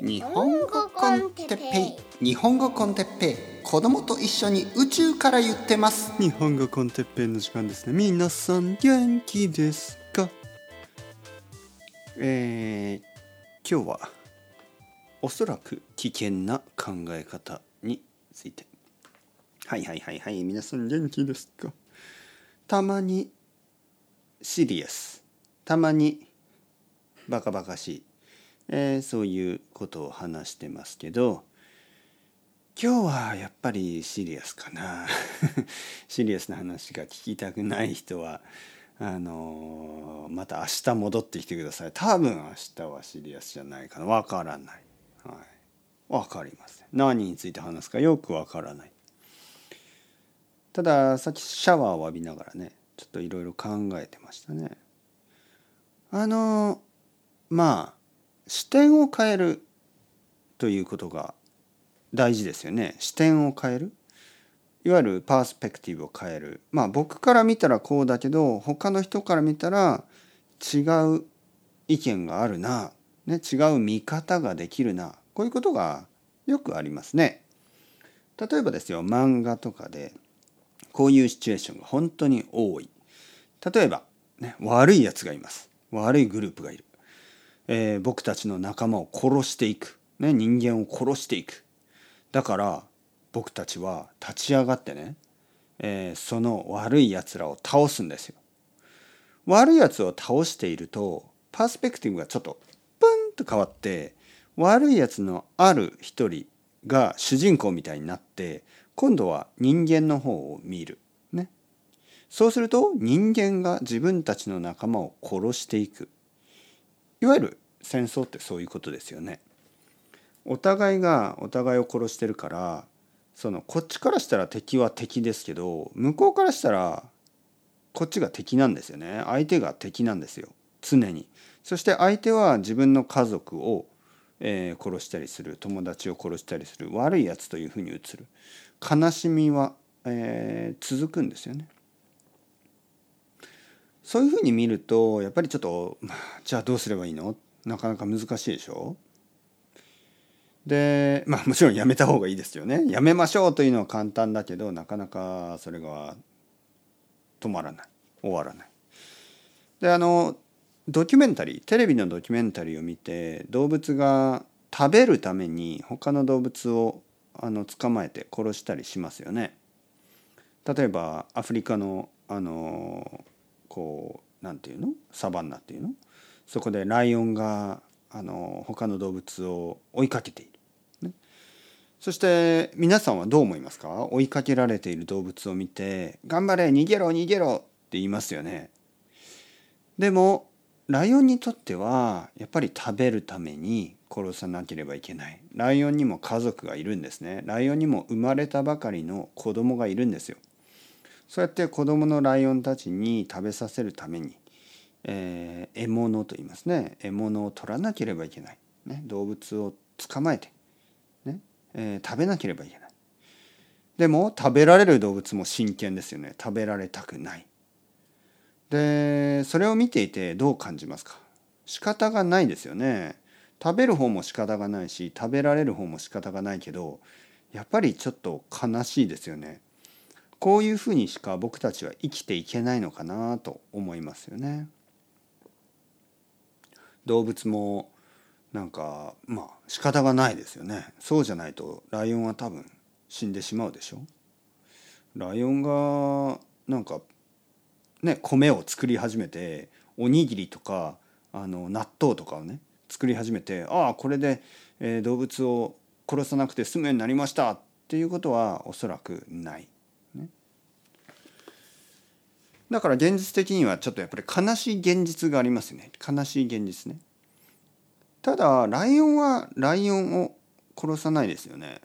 日本語コンテッペイ。日本語コンテッペイ。子供と一緒に宇宙から言ってます。日本語コンテッペイの時間ですね。皆さん元気ですか？えー、今日はおそらく危険な考え方について。はいはいはいはい。皆さん元気ですか？たまにシリアス。たまにバカバカしいえー、そういうことを話してますけど今日はやっぱりシリアスかな。シリアスな話が聞きたくない人はあのー、また明日戻ってきてください。多分明日はシリアスじゃないかな。わからない。はい。わかりません。何について話すかよくわからない。たださっきシャワーを浴びながらねちょっといろいろ考えてましたね。あのまあ視点を変えるということが大事ですよね視点を変えるいわゆるパースペクティブを変えるまあ僕から見たらこうだけど他の人から見たら違う意見があるな、ね、違う見方ができるなこういうことがよくありますね。例えばですよ漫画とかでこういうシチュエーションが本当に多い。例えば、ね、悪いやつがいます。悪いグループがいる。えー、僕たちの仲間を殺していく、ね、人間を殺していくだから僕たちは立ち上がってね、えー、その悪いやつらを倒すんですよ。悪いやつを倒しているとパースペクティブがちょっとプンと変わって悪いやつのある一人が主人公みたいになって今度は人間の方を見る。ね。そうすると人間が自分たちの仲間を殺していく。いわゆる戦争ってそういうことですよね。お互いがお互いを殺してるからそのこっちからしたら敵は敵ですけど向こうからしたらこっちが敵なんですよね相手が敵なんですよ常に。そして相手は自分の家族を、えー、殺したりする友達を殺したりする悪いやつというふうに映る悲しみは、えー、続くんですよね。そういうふうに見るとやっぱりちょっと、じゃあどうすればいいの？なかなか難しいでしょ？でまあもちろんやめた方がいいですよねやめましょうというのは簡単だけどなかなかそれが止まらない終わらない。であのドキュメンタリーテレビのドキュメンタリーを見て動物が食べるために他の動物をあの捕まえて殺したりしますよね。例えばアフリカのあのこうなんていうの？サバンナっていうの？そこでライオンがあの他の動物を追いかけている、ね、そして皆さんはどう思いますか？追いかけられている動物を見て「頑張れ逃げろ逃げろ」って言いますよね。でもライオンにとってはやっぱり食べるために殺さなければいけない。ライオンにも家族がいるんですね。ライオンにも生まれたばかりの子供がいるんですよ。そうやって子供のライオンたちに食べさせるために、えー、獲物と言いますね。獲物を取らなければいけない、ね、動物を捕まえて、ね。えー、食べなければいけない。でも食べられる動物も真剣ですよね。食べられたくない。でそれを見ていてどう感じますか？仕方がないですよね。食べる方も仕方がないし食べられる方も仕方がないけどやっぱりちょっと悲しいですよね。こういうふうにしか僕たちは生きていけないのかなと思いますよね。動物もなんかまあ仕方がないですよね。そうじゃないとライオンは多分死んでしまうでしょ。ライオンがなんかね米を作り始めておにぎりとかあの納豆とかをね作り始めてああこれで、えー、動物を殺さなくて済むようになりましたっていうことはおそらくない。だから現実的にはちょっとやっぱり悲しい現実がありますね。悲しい現実ね。ただライオンはライオンを殺さないですよね。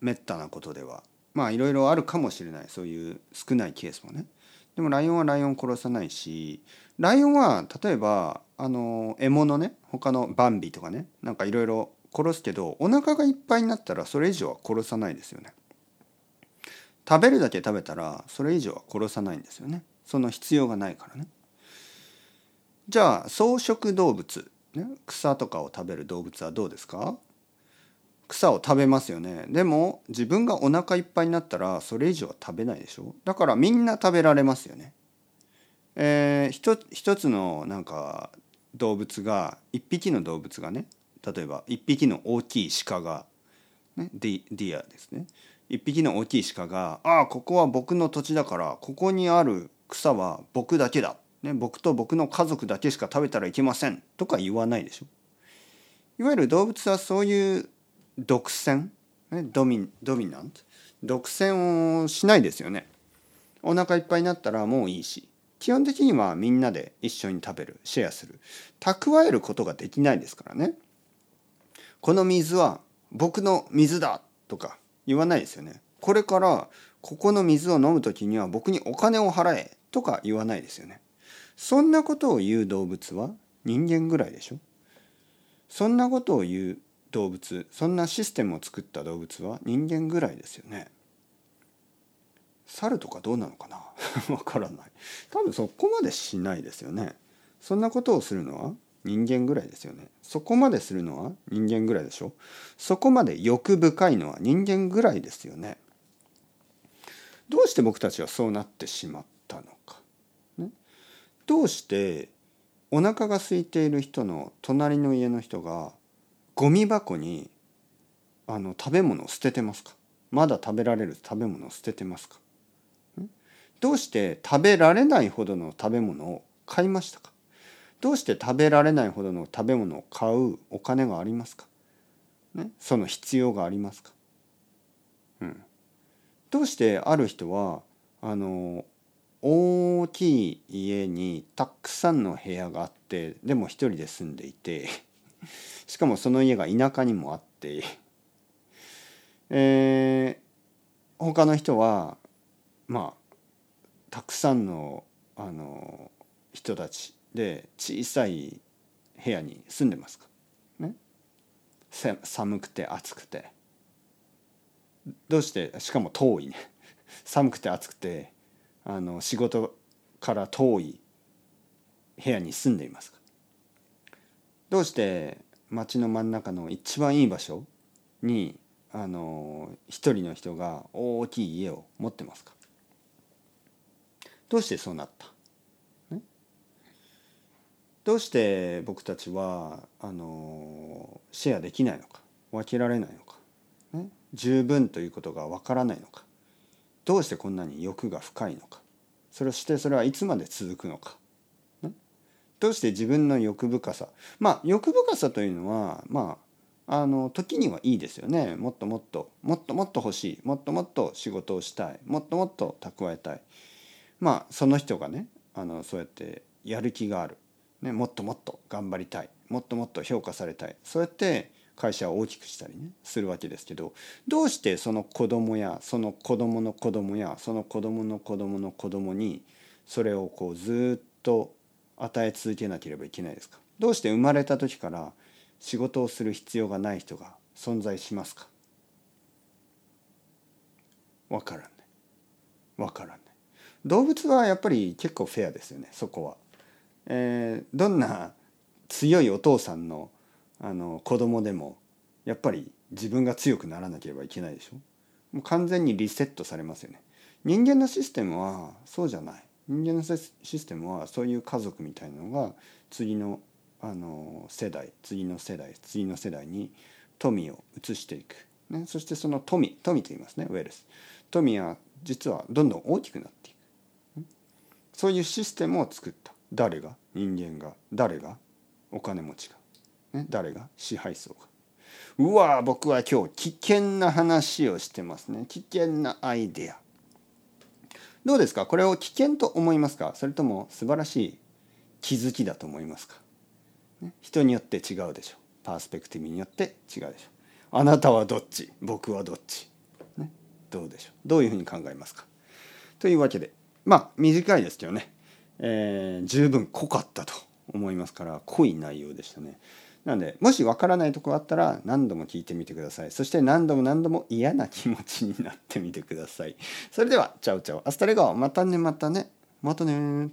めったなことでは。まあいろいろあるかもしれない。そういう少ないケースもね。でもライオンはライオン殺さないしライオンは例えばあの獲物ね。他のバンビとかね。なんかいろいろ殺すけどお腹がいっぱいになったらそれ以上は殺さないですよね。食べるだけ食べたらそれ以上は殺さないんですよね。その必要がないからね。じゃあ草食動物ね、草とかを食べる動物はどうですか？草を食べますよね。でも自分がお腹いっぱいになったらそれ以上は食べないでしょ？だからみんな食べられますよね。えー、一一つのなんか動物が一匹の動物がね例えば一匹の大きい鹿が、ね、ディディアですね。一匹の大きい鹿が「ああここは僕の土地だからここにある草は僕だけだ」ね、僕と僕の家族だけしか食べたらいけませんとか言わないでしょ。いわゆる動物はそういう独占、ね、ドミドミナント？独占をしないですよね。お腹いっぱいになったらもういいし基本的にはみんなで一緒に食べるシェアする蓄えることができないですからね。この水は僕の水だとか言わないですよね。これからここの水を飲む時には僕にお金を払えとか言わないですよね。そんなことを言う動物は人間ぐらいでしょ。そんなことを言う動物そんなシステムを作った動物は人間ぐらいですよね。猿とかどうなのかな？わからない。多分そこまでしないですよね。そんなことをするのは人間ぐらいですよね。そこまでするのは人間ぐらいでしょ？そこまで欲深いのは人間ぐらいですよね。どうして僕たちはそうなってしまったのか？どうしてお腹が空いている人の隣の家の人がゴミ箱にあの食べ物を捨ててますか？まだ食べられる食べ物を捨ててますか？どうして食べられないほどの食べ物を買いましたか？どうして食べられないほどの食べ物を買うお金がありますか、ね、その必要がありますか、うん、どうしてある人はあの大きい家にたくさんの部屋があってでも一人で住んでいて しかもその家が田舎にもあってえー、他の人はまあたくさんのあの人たちで小さい部屋に住んでますか、ね、寒くて暑くて。どうして？しかも遠いね。寒くて暑くてあの仕事から遠い部屋に住んでいますか？どうして？街の真ん中の一番いい場所にあの一人の人が大きい家を持ってますか？どうしてそうなった、ね、どうして僕たちはあのシェアできないのか分けられないのか、ね、十分ということが分からないのかどうしてこんなに欲が深いのかそれをしてそれはいつまで続くのか、ね、どうして自分の欲深さまあ欲深さというのはまああの時にはいいですよね。もっともっともっともっと欲しいもっともっと仕事をしたいもっともっと蓄えたい。まあその人がねあのそうやってやる気がある、ね、もっともっと頑張りたいもっともっと評価されたい。そうやって会社を大きくしたりねするわけですけどどうしてその子供やその子供の子供やその子供の子供の子供にそれをこうずっと与え続けなければいけないですか？どうして生まれた時から仕事をする必要がない人が存在しますか？わからないわからない動物はやっぱり結構フェアですよねそこは。えー、どんな強いお父さんのあの子供でもやっぱり自分が強くならなければいけないでしょ？もう完全にリセットされますよね。人間のシステムはそうじゃない。人間のシステムはそういう家族みたいなのが次のあの世代次の世代次の世代に富を移していく、ね、そしてその富富と言いますねウェルス。富は実はどんどん大きくなっていく。そういうシステムを作った。誰が？人間が。誰が？お金持ちが。ね、誰が？支配層が。うわ僕は今日危険な話をしてますね。危険なアイデア。どうですか？これを危険と思いますか？それとも素晴らしい気づきだと思いますか、ね、人によって違うでしょ。うパースペクティブによって違うでしょ。うあなたはどっち？僕はどっち、ね、どうでしょう？どういうふうに考えますか？というわけでまあ短いですけどね、えー、十分濃かったと思いますから濃い内容でしたね。なのでもしわからないとこあったら何度も聞いてみてください。そして何度も何度も嫌な気持ちになってみてください。それではチャウチャウアスタレゴ。またねまたね。またね